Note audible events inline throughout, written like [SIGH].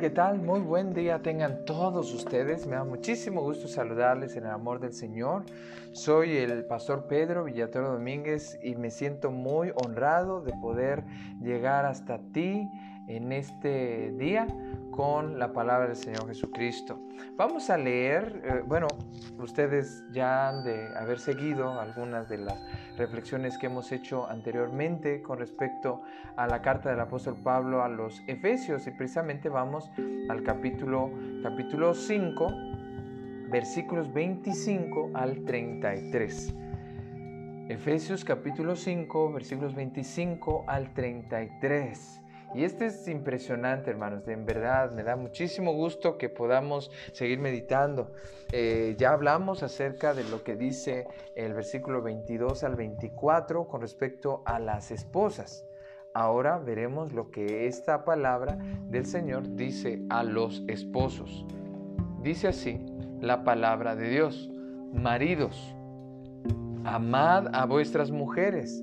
¿qué tal? Muy buen día tengan todos ustedes. Me da muchísimo gusto saludarles en el amor del Señor. Soy el pastor Pedro Villatoro Domínguez y me siento muy honrado de poder llegar hasta ti en este día con la palabra del Señor Jesucristo. Vamos a leer, eh, bueno, ustedes ya han de haber seguido algunas de las reflexiones que hemos hecho anteriormente con respecto a la carta del apóstol Pablo a los Efesios y precisamente vamos al capítulo, capítulo 5, versículos 25 al 33. Efesios capítulo 5, versículos 25 al 33. Y este es impresionante, hermanos. En verdad, me da muchísimo gusto que podamos seguir meditando. Eh, ya hablamos acerca de lo que dice el versículo 22 al 24 con respecto a las esposas. Ahora veremos lo que esta palabra del Señor dice a los esposos. Dice así la palabra de Dios. Maridos, amad a vuestras mujeres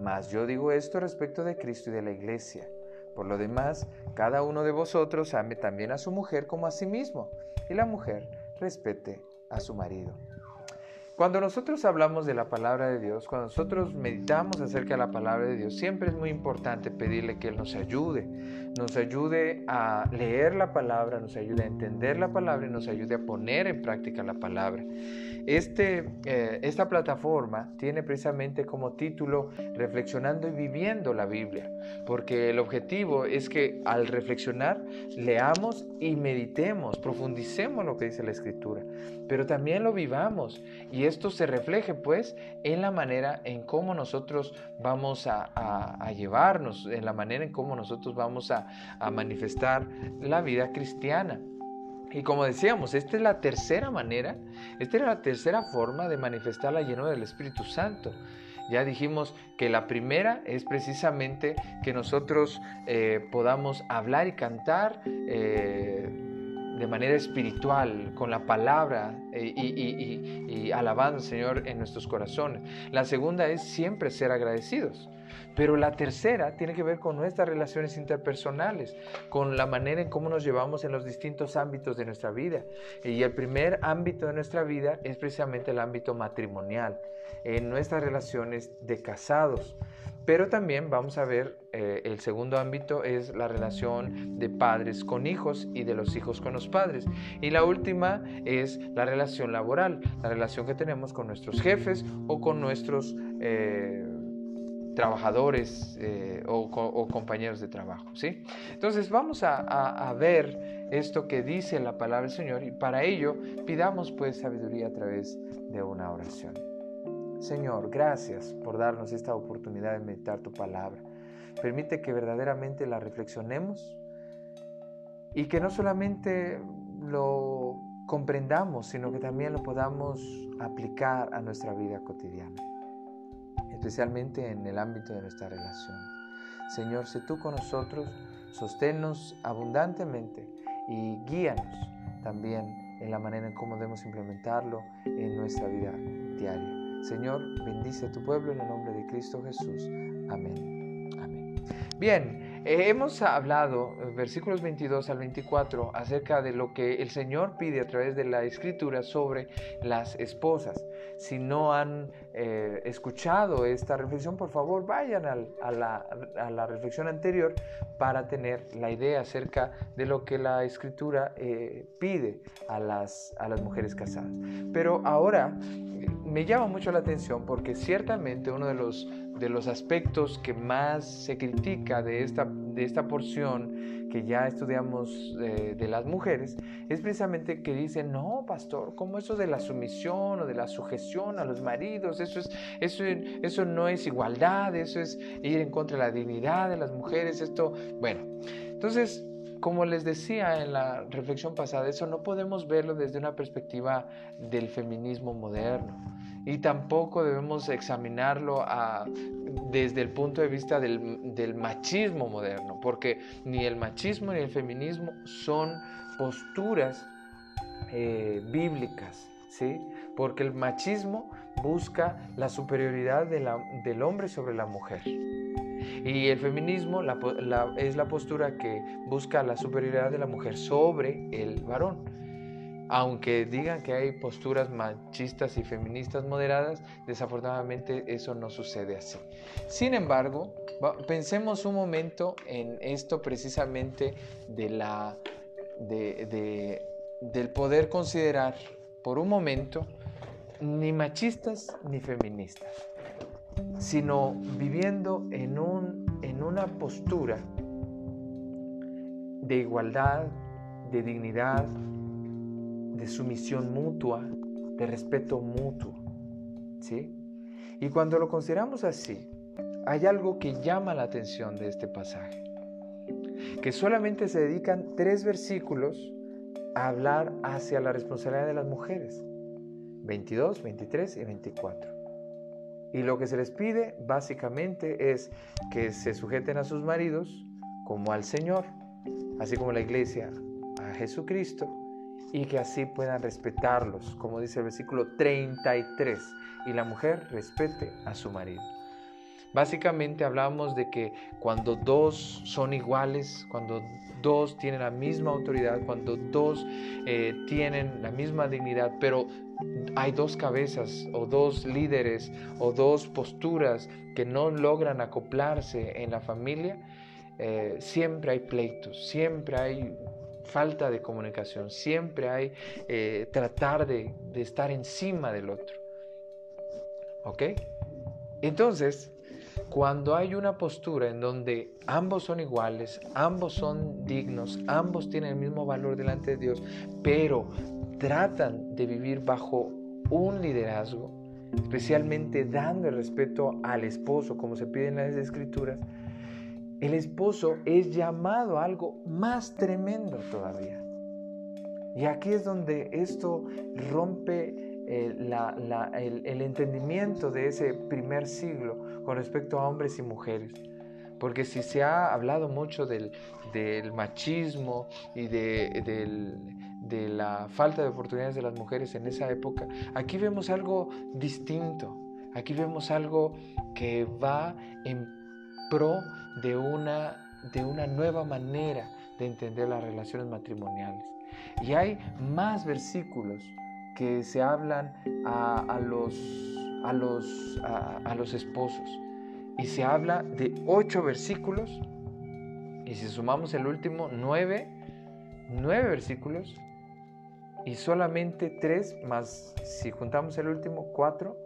mas yo digo esto respecto de Cristo y de la iglesia. Por lo demás, cada uno de vosotros ame también a su mujer como a sí mismo, y la mujer respete a su marido. Cuando nosotros hablamos de la palabra de Dios, cuando nosotros meditamos acerca de la palabra de Dios, siempre es muy importante pedirle que Él nos ayude, nos ayude a leer la palabra, nos ayude a entender la palabra y nos ayude a poner en práctica la palabra. Este, eh, esta plataforma tiene precisamente como título Reflexionando y viviendo la Biblia, porque el objetivo es que al reflexionar leamos y meditemos, profundicemos lo que dice la Escritura, pero también lo vivamos y esto se refleje pues en la manera en cómo nosotros vamos a, llevarnos, en la manera en cómo nosotros vamos a manifestar la vida cristiana. Y como decíamos, esta es la tercera manera, esta es la tercera forma de manifestar la llenura del Espíritu Santo. Ya dijimos que la primera es precisamente que nosotros eh, podamos hablar y cantar eh, de manera espiritual, con la palabra eh, y, y alabando al Señor en nuestros corazones. La segunda es siempre ser agradecidos. Pero la tercera tiene que ver con nuestras relaciones interpersonales, con la manera en cómo nos llevamos en los distintos ámbitos de nuestra vida. Y el primer ámbito de nuestra vida es precisamente el ámbito matrimonial, en nuestras relaciones de casados. Pero también vamos a ver eh, el segundo ámbito es la relación de padres con hijos y de los hijos con los padres. Y la última es la relación laboral, la relación que tenemos con nuestros jefes o con nuestros... Eh, trabajadores eh, o, compañeros de trabajo. ¿sí? Entonces vamos a, ver esto que dice la palabra del Señor y para ello pidamos pues sabiduría a través de una oración. Señor, gracias por darnos esta oportunidad de meditar tu palabra. Permite que verdaderamente la reflexionemos y que no solamente lo comprendamos, sino que también lo podamos aplicar a nuestra vida cotidiana especialmente en el ámbito de nuestra relación. Señor, sé tú con nosotros, sosténnos abundantemente y guíanos también en la manera en cómo debemos implementarlo en nuestra vida diaria. Señor, bendice a tu pueblo en el nombre de Cristo Jesús. Amén. Amén. Bien, hemos hablado, eh, versículos 22 al 24, acerca de lo que el Señor pide a través de la Escritura sobre las esposas. Si no han eh, escuchado esta reflexión, por favor vayan a, la, reflexión anterior para tener la idea acerca de lo que la Escritura eh, pide a las, a las mujeres casadas. Pero ahora me llama mucho la atención porque ciertamente uno de los de los aspectos que más se critica de esta, de esta porción que ya estudiamos eh, de las mujeres, es precisamente que dicen, no, pastor, ¿cómo eso de la sumisión o de la sujeción a los maridos? Eso, es, eso, eso no es igualdad, eso es ir en contra de la dignidad de las mujeres, esto, bueno, entonces... Como les decía en la reflexión pasada, eso no podemos verlo desde una perspectiva del feminismo moderno y tampoco debemos examinarlo desde el punto de vista del, machismo moderno, porque ni el machismo ni el feminismo son posturas eh, bíblicas, ¿sí? porque el machismo busca la superioridad del hombre sobre la mujer. Y el feminismo es la postura que busca la superioridad de la mujer sobre el varón. Aunque digan que hay posturas machistas y feministas moderadas, desafortunadamente eso no sucede así. Sin embargo, pensemos un momento en esto precisamente de la, del poder considerar por un momento ni machistas ni feministas, sino viviendo en, un, en una postura de igualdad, de dignidad, de sumisión mutua, de respeto mutuo. ¿Sí? Y cuando lo consideramos así, hay algo que llama la atención de este pasaje, que solamente se dedican tres versículos a hablar hacia la responsabilidad de las mujeres, 22, 23 y 24. Y lo que se les pide básicamente es que se sujeten a sus maridos como al Señor, así como la iglesia a Jesucristo, y que así puedan respetarlos, como dice el versículo 33, y la mujer respete a su marido. Básicamente hablamos de que cuando dos son iguales, cuando dos tienen la misma autoridad, cuando dos eh, tienen la misma dignidad, pero hay dos cabezas o dos líderes o dos posturas que no logran acoplarse en la familia, eh, siempre hay pleitos, siempre hay falta de comunicación, siempre hay eh, tratar de, de estar encima del otro. ¿Ok? Entonces, cuando hay una postura en donde ambos son iguales, ambos son dignos, ambos tienen el mismo valor delante de Dios, pero tratan de vivir bajo un liderazgo, especialmente dando el respeto al esposo, como se pide en las escrituras, el esposo es llamado a algo más tremendo todavía. Y aquí es donde esto rompe eh, el, entendimiento de ese primer siglo con respecto a hombres y mujeres. Porque si se ha hablado mucho del, machismo y de la falta de oportunidades de las mujeres en esa época, aquí vemos algo distinto. Aquí vemos algo que va en pro de una, de una nueva manera de entender las relaciones matrimoniales. Y hay más versículos que se hablan a, los, a, los, a, los esposos. Y se habla de ocho versículos. Y si sumamos el último, nueve, nueve versículos. Y solamente tres, más si juntamos el último, cuatro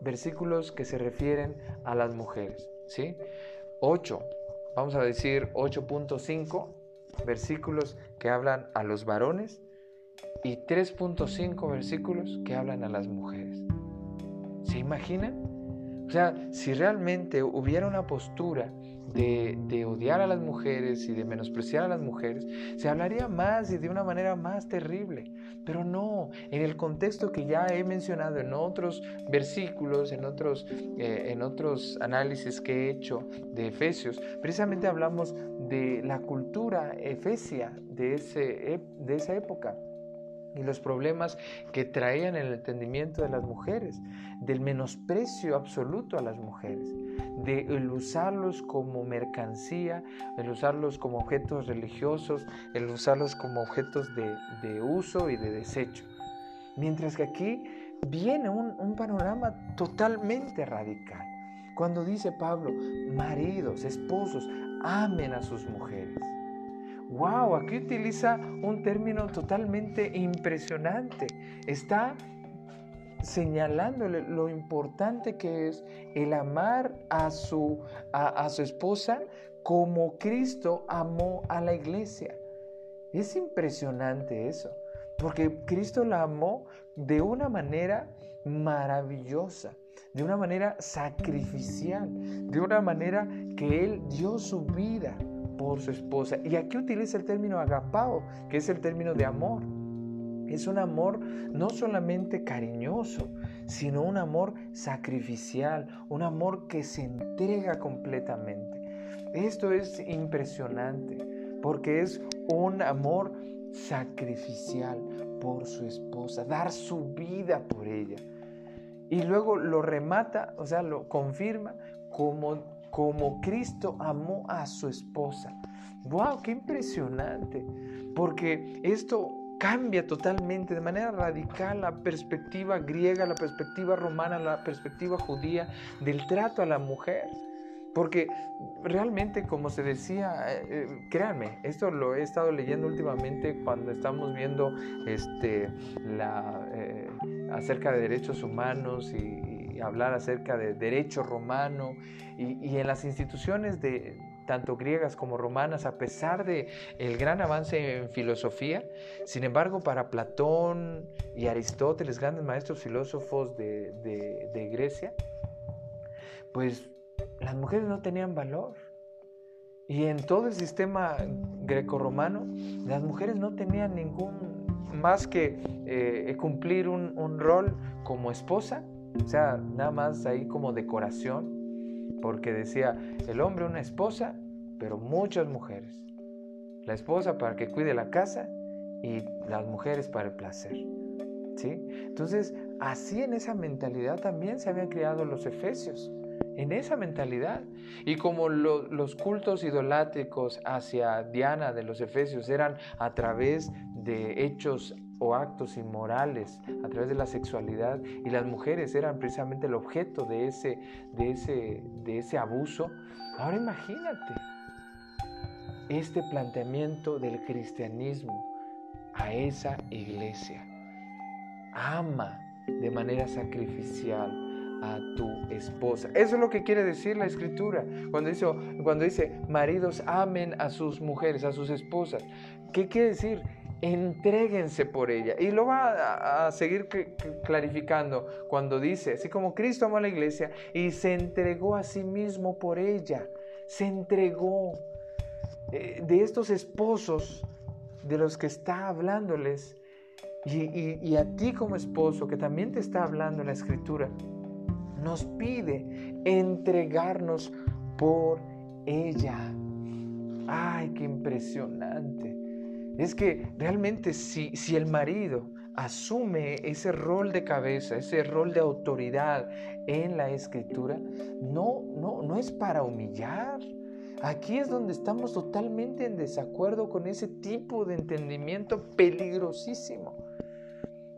versículos que se refieren a las mujeres. ¿Sí? 8, vamos a decir 8.5 versículos que hablan a los varones y 3.5 versículos que hablan a las mujeres. ¿Se imaginan? O sea, si realmente hubiera una postura de, odiar a las mujeres y de menospreciar a las mujeres, se hablaría más y de una manera más terrible. Pero no, en el contexto que ya he mencionado en otros versículos, en otros, eh, en otros análisis que he hecho de Efesios, precisamente hablamos de la cultura efesia de, ese, de esa época y los problemas que traían el entendimiento de las mujeres, del menosprecio absoluto a las mujeres. De el usarlos como mercancía, el usarlos como objetos religiosos, el usarlos como objetos de, uso y de desecho. Mientras que aquí viene un, un panorama totalmente radical. Cuando dice Pablo, maridos, esposos, amen a sus mujeres. ¡Wow! Aquí utiliza un término totalmente impresionante. Está señalándole lo importante que es el amar a su, a, su esposa como Cristo amó a la iglesia. Es impresionante eso, porque Cristo la amó de una manera maravillosa, de una manera sacrificial, de una manera que Él dio su vida por su esposa. Y aquí utiliza el término agapao, que es el término de amor. Es un amor no solamente cariñoso, sino un amor sacrificial, un amor que se entrega completamente. Esto es impresionante porque es un amor sacrificial por su esposa, dar su vida por ella. Y luego lo remata, o sea, lo confirma como, como Cristo amó a su esposa. ¡Wow! ¡Qué impresionante! Porque esto cambia totalmente, de manera radical, la perspectiva griega, la perspectiva romana, la perspectiva judía del trato a la mujer. Porque realmente, como se decía, eh, eh, créanme, esto lo he estado leyendo últimamente cuando estamos viendo este, la, eh, acerca de derechos humanos y, hablar acerca de derecho romano y, y en las instituciones de, tanto griegas como romanas, a pesar de el gran avance en filosofía. Sin embargo, para Platón y Aristóteles, grandes maestros filósofos de, de, Grecia, pues las mujeres no tenían valor. Y en todo el sistema grecorromano, las mujeres no tenían ningún más que eh, cumplir un, un, rol como esposa, o sea, nada más ahí como decoración, porque decía, el hombre una esposa, pero muchas mujeres. La esposa para que cuide la casa y las mujeres para el placer. ¿Sí? Entonces, así en esa mentalidad también se habían criado los efesios, en esa mentalidad. Y como los cultos idolátricos hacia Diana de los efesios eran a través de hechos o actos inmorales a través de la sexualidad y las mujeres eran precisamente el objeto de ese, de ese, de ese abuso. Ahora imagínate este planteamiento del cristianismo a esa iglesia. Ama de manera sacrificial a tu esposa. Eso es lo que quiere decir la escritura. Cuando dice, cuando dice maridos amen a sus mujeres, a sus esposas. ¿Qué quiere decir? Entréguense por ella. Y lo va a, seguir clarificando cuando dice, así como Cristo amó a la iglesia y se entregó a sí mismo por ella. Se entregó. Eh, de estos esposos de los que está hablándoles y, a ti como esposo que también te está hablando la escritura, nos pide entregarnos por ella. Ay, qué impresionante. Es que realmente si, si el marido asume ese rol de cabeza, ese rol de autoridad en la escritura, no, no, no es para humillar. Aquí es donde estamos totalmente en desacuerdo con ese tipo de entendimiento peligrosísimo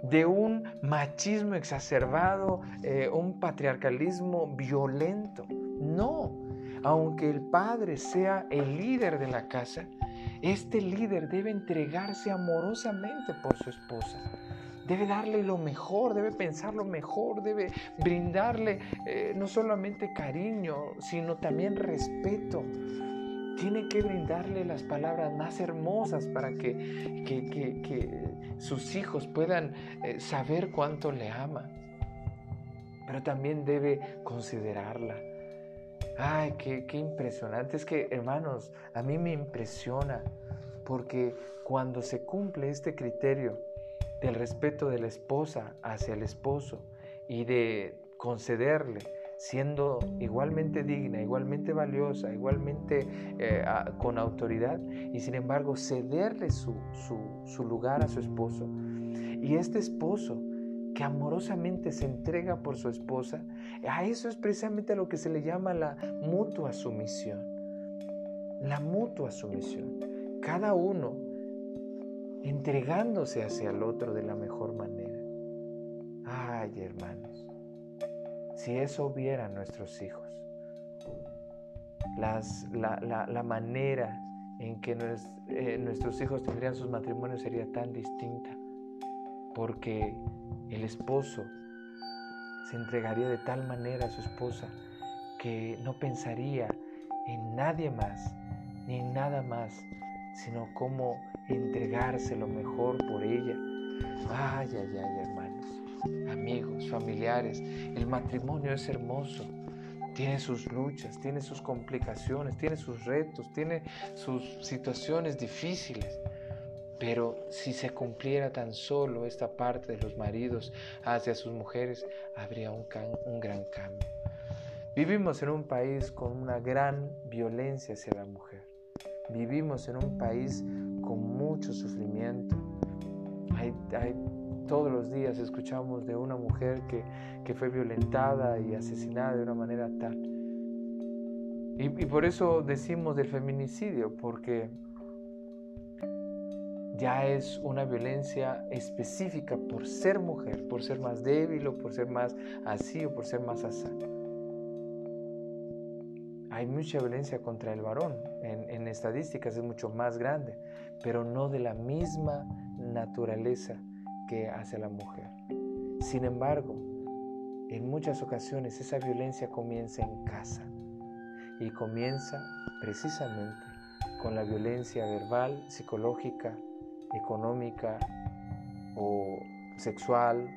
de un machismo exacerbado, eh, un patriarcalismo violento. No, aunque el padre sea el líder de la casa, este líder debe entregarse amorosamente por su esposa. Debe darle lo mejor, debe pensar lo mejor, debe brindarle eh, no solamente cariño, sino también respeto. Tiene que brindarle las palabras más hermosas para que, sus hijos puedan eh, saber cuánto le ama. Pero también debe considerarla Ay, qué, impresionante. Es que, hermanos, a mí me impresiona porque cuando se cumple este criterio del respeto de la esposa hacia el esposo y de concederle, siendo igualmente digna, igualmente valiosa, igualmente eh, con autoridad, y sin embargo cederle su, su lugar a su esposo. Y este esposo que amorosamente se entrega por su esposa, a eso es precisamente lo que se le llama la mutua sumisión. La mutua sumisión. Cada uno entregándose hacia el otro de la mejor manera. Ay, hermanos, si eso vieran nuestros hijos, las, la, manera en que eh, nuestros hijos tendrían sus matrimonios sería tan distinta, porque el esposo se entregaría de tal manera a su esposa que no pensaría en nadie más ni en nada más, sino cómo entregarse lo mejor por ella. Ay, ay, ay, hermanos, amigos, familiares, el matrimonio es hermoso. Tiene sus luchas, tiene sus complicaciones, tiene sus retos, tiene sus situaciones difíciles. Pero si se cumpliera tan solo esta parte de los maridos hacia sus mujeres, habría un, un gran cambio. Vivimos en un país con una gran violencia hacia la mujer. Vivimos en un país mucho sufrimiento. Todos los días escuchamos de una mujer que, que, fue violentada y asesinada de una manera tal. Y, y por eso decimos del feminicidio, porque ya es una violencia específica por ser mujer, por ser más débil o por ser más así o por ser más así. Hay mucha violencia contra el varón, en, estadísticas es mucho más grande, pero no de la misma naturaleza que hace la mujer. Sin embargo, en muchas ocasiones esa violencia comienza en casa y comienza precisamente con la violencia verbal, psicológica, económica o sexual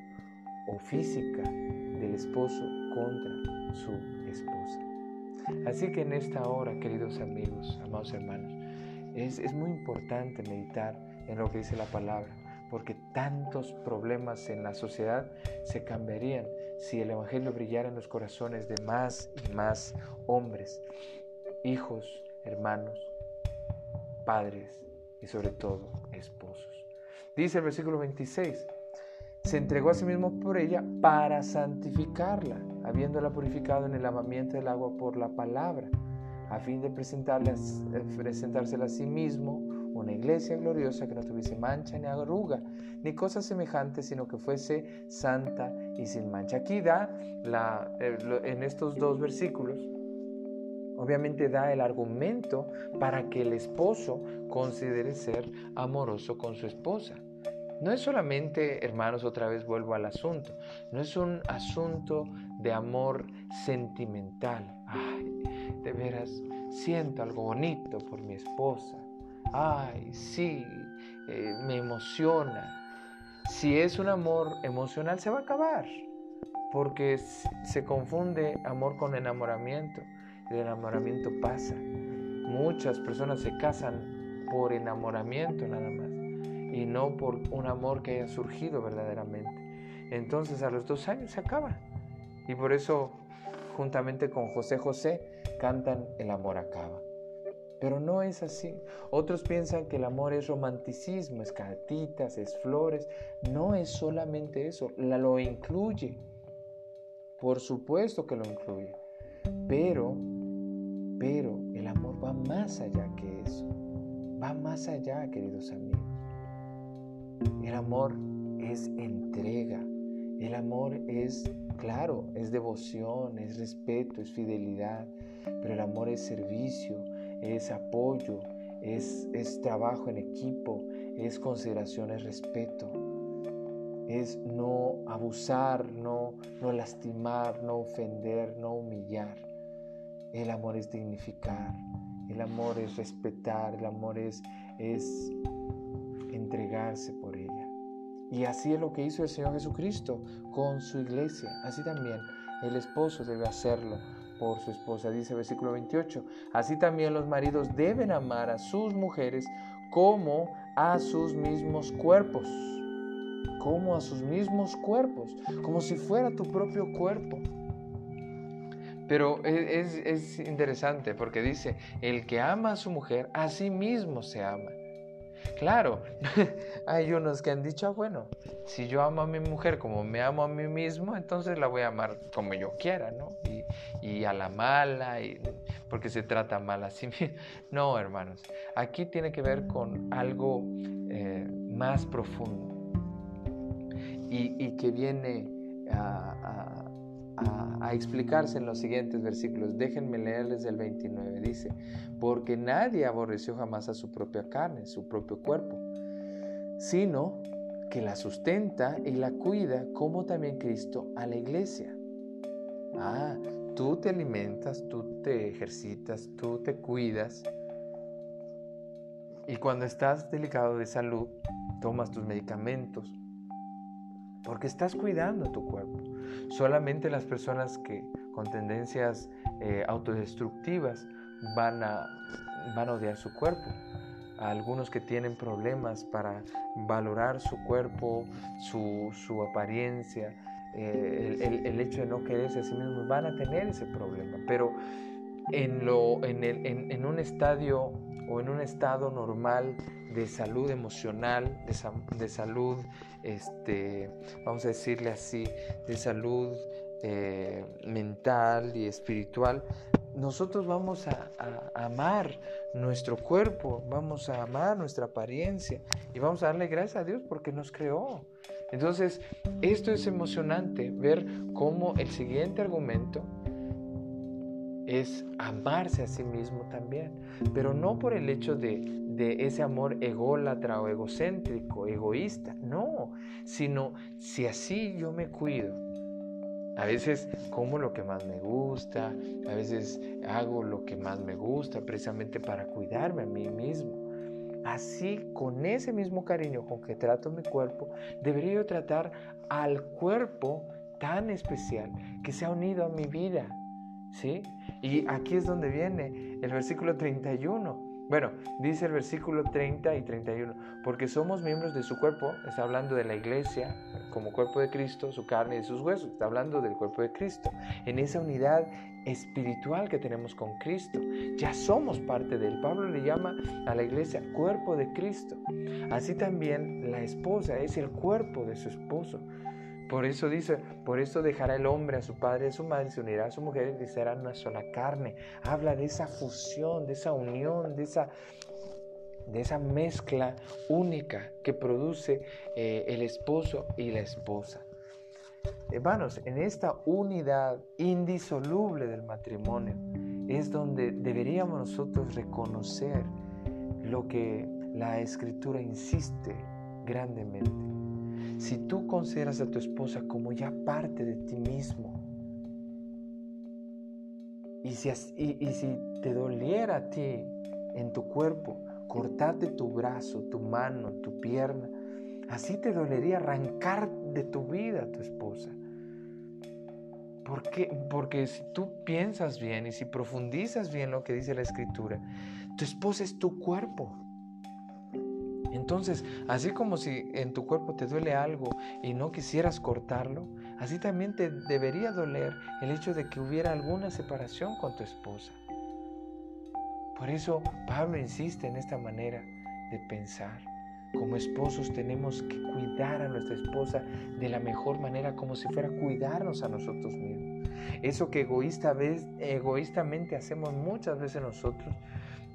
o física del esposo contra su. Así que en esta hora, queridos amigos, amados hermanos, es, es muy importante meditar en lo que dice la palabra, porque tantos problemas en la sociedad se cambiarían si el Evangelio brillara en los corazones de más y más hombres, hijos, hermanos, padres y sobre todo esposos. Dice el versículo 26, se entregó a sí mismo por ella para santificarla, habiéndola purificado en el lavamiento del agua por la palabra, a fin de eh, presentársela a sí mismo una iglesia gloriosa que no tuviese mancha ni arruga, ni cosa semejante, sino que fuese santa y sin mancha. Aquí da, la, eh, en estos dos versículos, obviamente da el argumento para que el esposo considere ser amoroso con su esposa. No es solamente, hermanos, otra vez vuelvo al asunto, no es un asunto de amor sentimental. Ay, de veras, siento algo bonito por mi esposa. Ay, sí, eh, me emociona. Si es un amor emocional, se va a acabar, porque se confunde amor con enamoramiento. El enamoramiento pasa. Muchas personas se casan por enamoramiento nada más y no por un amor que haya surgido verdaderamente. Entonces a los dos años se acaba. Y por eso, juntamente con José José, cantan El amor acaba. Pero no es así. Otros piensan que el amor es romanticismo, es cartitas, es flores. No es solamente eso, la, lo incluye. Por supuesto que lo incluye. Pero, pero el amor va más allá que eso. Va más allá, queridos amigos. El amor es entrega. El amor es, claro, es devoción, es respeto, es fidelidad. Pero el amor es servicio, es apoyo, es, es trabajo en equipo, es consideración, es respeto. Es no abusar, no, no lastimar, no ofender, no humillar. El amor es dignificar, el amor es respetar, el amor es, es entregarse por. Y así es lo que hizo el Señor Jesucristo con su iglesia. Así también el esposo debe hacerlo por su esposa. Dice el versículo 28. Así también los maridos deben amar a sus mujeres como a sus mismos cuerpos. Como a sus mismos cuerpos. Como si fuera tu propio cuerpo. Pero es, es interesante porque dice, el que ama a su mujer, a sí mismo se ama. Claro, [LAUGHS] hay unos que han dicho, ah, bueno, si yo amo a mi mujer como me amo a mí mismo, entonces la voy a amar como yo quiera, ¿no? Y, a la mala, porque se trata mal así. [LAUGHS] No, hermanos, aquí tiene que ver con algo eh, más profundo y, que viene a, a, explicarse en los siguientes versículos. Déjenme leerles el 29. Dice, porque nadie aborreció jamás a su propia carne, su propio cuerpo, sino que la sustenta y la cuida como también Cristo a la iglesia. Ah, tú te alimentas, tú te ejercitas, tú te cuidas. Y cuando estás delicado de salud, tomas tus medicamentos, porque estás cuidando tu cuerpo. Solamente las personas que con tendencias eh, autodestructivas van a, van a odiar su cuerpo. A algunos que tienen problemas para valorar su cuerpo, su, su apariencia, eh, el, hecho de no quererse a sí mismos, van a tener ese problema. Pero en, lo, en, el, en un estadio o en un estado normal de salud emocional, de, salud, este, vamos a decirle así, de salud eh, mental y espiritual, nosotros vamos a, a, amar nuestro cuerpo, vamos a amar nuestra apariencia y vamos a darle gracias a Dios porque nos creó. Entonces, esto es emocionante, ver cómo el siguiente argumento es amarse a sí mismo también, pero no por el hecho de, de ese amor ególatra o egocéntrico, egoísta, no, sino si así yo me cuido. A veces como lo que más me gusta, a veces hago lo que más me gusta precisamente para cuidarme a mí mismo. Así, con ese mismo cariño con que trato mi cuerpo, debería yo tratar al cuerpo tan especial que se ha unido a mi vida, ¿sí? Y aquí es donde viene el versículo 31. Bueno, dice el versículo 30 y 31, porque somos miembros de su cuerpo, está hablando de la iglesia como cuerpo de Cristo, su carne y sus huesos, está hablando del cuerpo de Cristo, en esa unidad espiritual que tenemos con Cristo. Ya somos parte de él. Pablo le llama a la iglesia cuerpo de Cristo. Así también la esposa es el cuerpo de su esposo. Por eso dice, por eso dejará el hombre a su padre y a su madre, se unirá a su mujer y serán una sola carne. Habla de esa fusión, de esa unión, de esa, de esa mezcla única que produce eh, el esposo y la esposa. Hermanos, en esta unidad indisoluble del matrimonio es donde deberíamos nosotros reconocer lo que la escritura insiste grandemente si tú consideras a tu esposa como ya parte de ti mismo, y si, te doliera a ti en tu cuerpo cortarte tu brazo, tu mano, tu pierna, así te dolería arrancar de tu vida a tu esposa. ¿Por qué? Porque si tú piensas bien y si profundizas bien lo que dice la escritura, tu esposa es tu cuerpo. Entonces, así como si en tu cuerpo te duele algo y no quisieras cortarlo, así también te debería doler el hecho de que hubiera alguna separación con tu esposa. Por eso Pablo insiste en esta manera de pensar. Como esposos tenemos que cuidar a nuestra esposa de la mejor manera, como si fuera cuidarnos a nosotros mismos. Eso que egoísta, egoístamente hacemos muchas veces nosotros,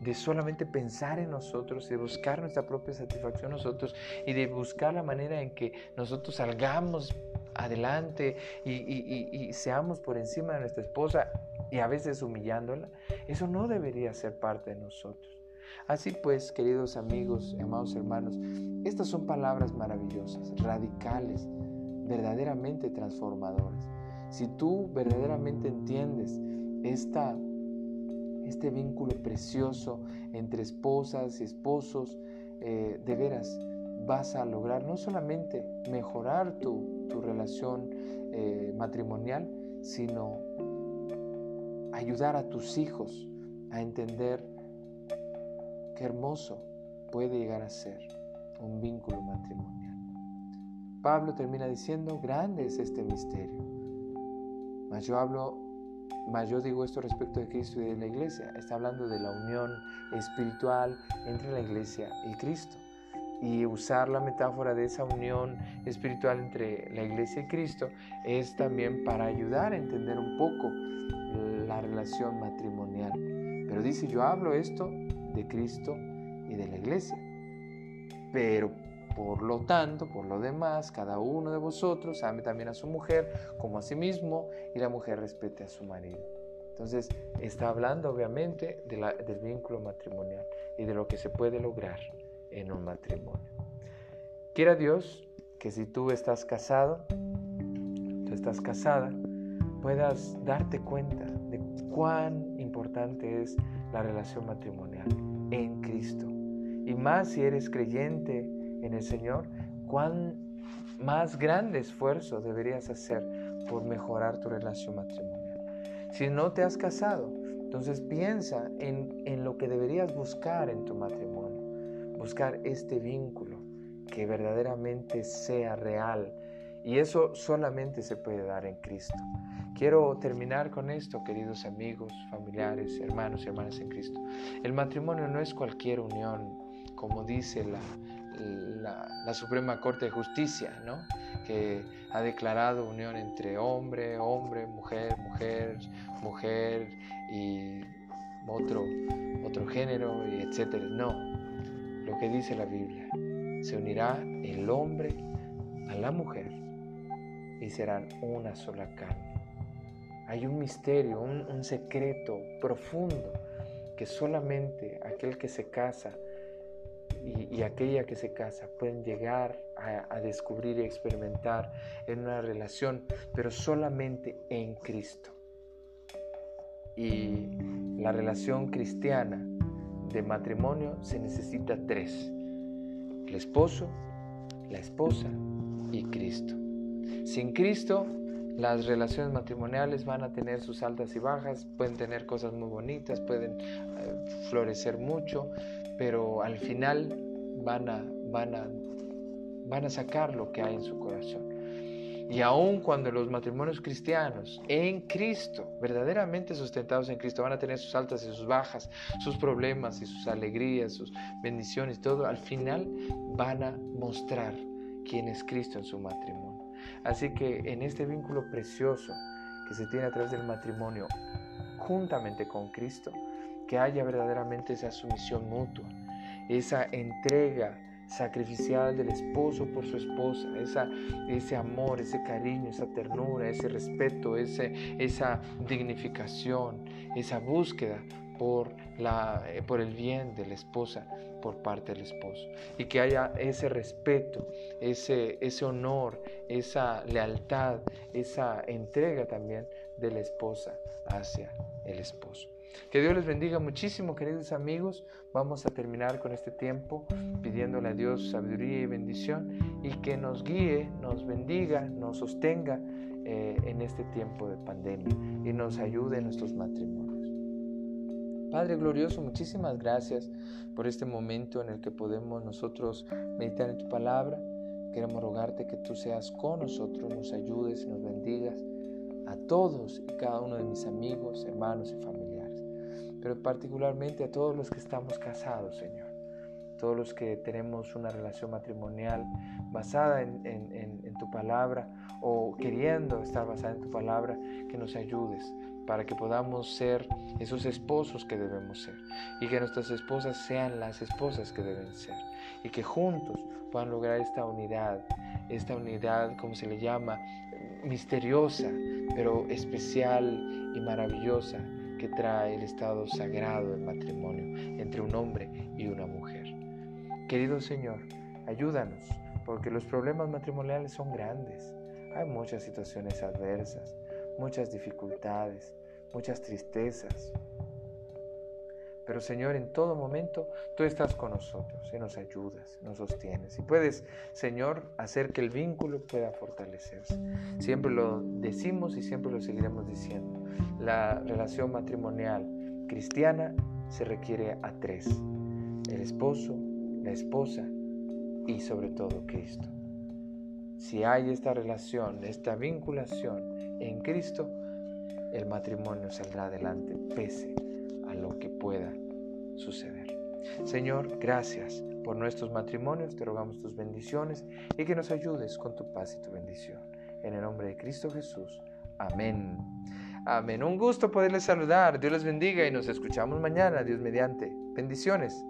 de solamente pensar en nosotros, de buscar nuestra propia satisfacción nosotros y de buscar la manera en que nosotros salgamos adelante y, seamos por encima de nuestra esposa y a veces humillándola, eso no debería ser parte de nosotros. Así pues, queridos amigos, amados hermanos, estas son palabras maravillosas, radicales, verdaderamente transformadoras. Si tú verdaderamente entiendes esta este vínculo precioso entre esposas y esposos, eh, de veras vas a lograr no solamente mejorar tu, tu relación eh, matrimonial, sino ayudar a tus hijos a entender qué hermoso puede llegar a ser un vínculo matrimonial. Pablo termina diciendo, grande es este misterio. Mas yo hablo mas yo digo esto respecto de Cristo y de la iglesia. Está hablando de la unión espiritual entre la iglesia y Cristo. y usar la metáfora de esa unión espiritual entre la iglesia y Cristo es también para ayudar a entender un poco la relación matrimonial. Pero dice, yo hablo esto de Cristo y de la iglesia. Pero por lo tanto, por lo demás, cada uno de vosotros ame también a su mujer como a sí mismo y la mujer respete a su marido. Entonces, está hablando obviamente del vínculo matrimonial y de lo que se puede lograr en un matrimonio. Quiera Dios que si tú estás casado, tú estás casada, puedas darte cuenta de cuán importante es la relación matrimonial en Cristo. Y más si eres creyente en el Señor, cuán más grande esfuerzo deberías hacer por mejorar tu relación matrimonial. Si no te has casado, entonces piensa en, en lo que deberías buscar en tu matrimonio. Buscar este vínculo que verdaderamente sea real. Y eso solamente se puede dar en Cristo. Quiero terminar con esto, queridos amigos, familiares, hermanos y hermanas en Cristo. El matrimonio no es cualquier unión, como dice la, la, Suprema Corte de Justicia, ¿no? que ha declarado unión entre hombre, hombre, mujer, mujer, mujer y otro, otro género, etc. No, lo que dice la Biblia, se unirá el hombre a la mujer y serán una sola carne. Hay un misterio, un secreto profundo que solamente aquel que se casa y, aquella que se casa pueden llegar a, descubrir y experimentar en una relación, pero solamente en Cristo. Y la relación cristiana de matrimonio se necesita tres. El esposo, la esposa y Cristo. Sin Cristo, las relaciones matrimoniales van a tener sus altas y bajas, pueden tener cosas muy bonitas, pueden eh, florecer mucho, pero al final van a, van a, van a sacar lo que hay en su corazón. Y aun cuando los matrimonios cristianos en Cristo, verdaderamente sustentados en Cristo, van a tener sus altas y sus bajas, sus problemas y sus alegrías, sus bendiciones, todo, al final van a mostrar quién es Cristo en su matrimonio. Así que en este vínculo precioso que se tiene a través del matrimonio, juntamente con Cristo, que haya verdaderamente esa sumisión mutua, esa entrega sacrificial del esposo por su esposa, ese amor, ese cariño, esa ternura, ese respeto, ese, esa dignificación, esa búsqueda por, la, eh, por el bien de la esposa por parte del esposo. Y que haya ese respeto, ese, ese honor, esa lealtad, esa entrega también de la esposa hacia el esposo. Que Dios les bendiga muchísimo, queridos amigos. Vamos a terminar con este tiempo pidiéndole a Dios sabiduría y bendición y que nos guíe, nos bendiga, nos sostenga eh, en este tiempo de pandemia y nos ayude en nuestros matrimonios. Padre glorioso, muchísimas gracias por este momento en el que podemos nosotros meditar en tu palabra. Queremos rogarte que tú seas con nosotros, nos ayudes y nos bendigas a todos y cada uno de mis amigos, hermanos y familiares pero particularmente a todos los que estamos casados, Señor. Todos los que tenemos una relación matrimonial basada en, tu palabra o queriendo estar basada en tu palabra, que nos ayudes para que podamos ser esos esposos que debemos ser y que nuestras esposas sean las esposas que deben ser y que juntos puedan lograr esta unidad, esta unidad, como se le llama, misteriosa, pero especial y maravillosa que trae el estado sagrado del matrimonio entre un hombre y una mujer. Querido Señor, ayúdanos, porque los problemas matrimoniales son grandes. Hay muchas situaciones adversas, muchas dificultades, muchas tristezas, pero Señor, en todo momento tú estás con nosotros y nos ayudas, nos sostienes. Y puedes, Señor, hacer que el vínculo pueda fortalecerse. Siempre lo decimos y siempre lo seguiremos diciendo. La relación matrimonial cristiana se requiere a tres. El esposo, la esposa y sobre todo Cristo. Si hay esta relación, esta vinculación en Cristo, el matrimonio saldrá adelante pese que pueda suceder. Señor, gracias por nuestros matrimonios, te rogamos tus bendiciones y que nos ayudes con tu paz y tu bendición. En el nombre de Cristo Jesús. Amén. Amén. Un gusto poderles saludar. Dios les bendiga y nos escuchamos mañana. Dios mediante. Bendiciones.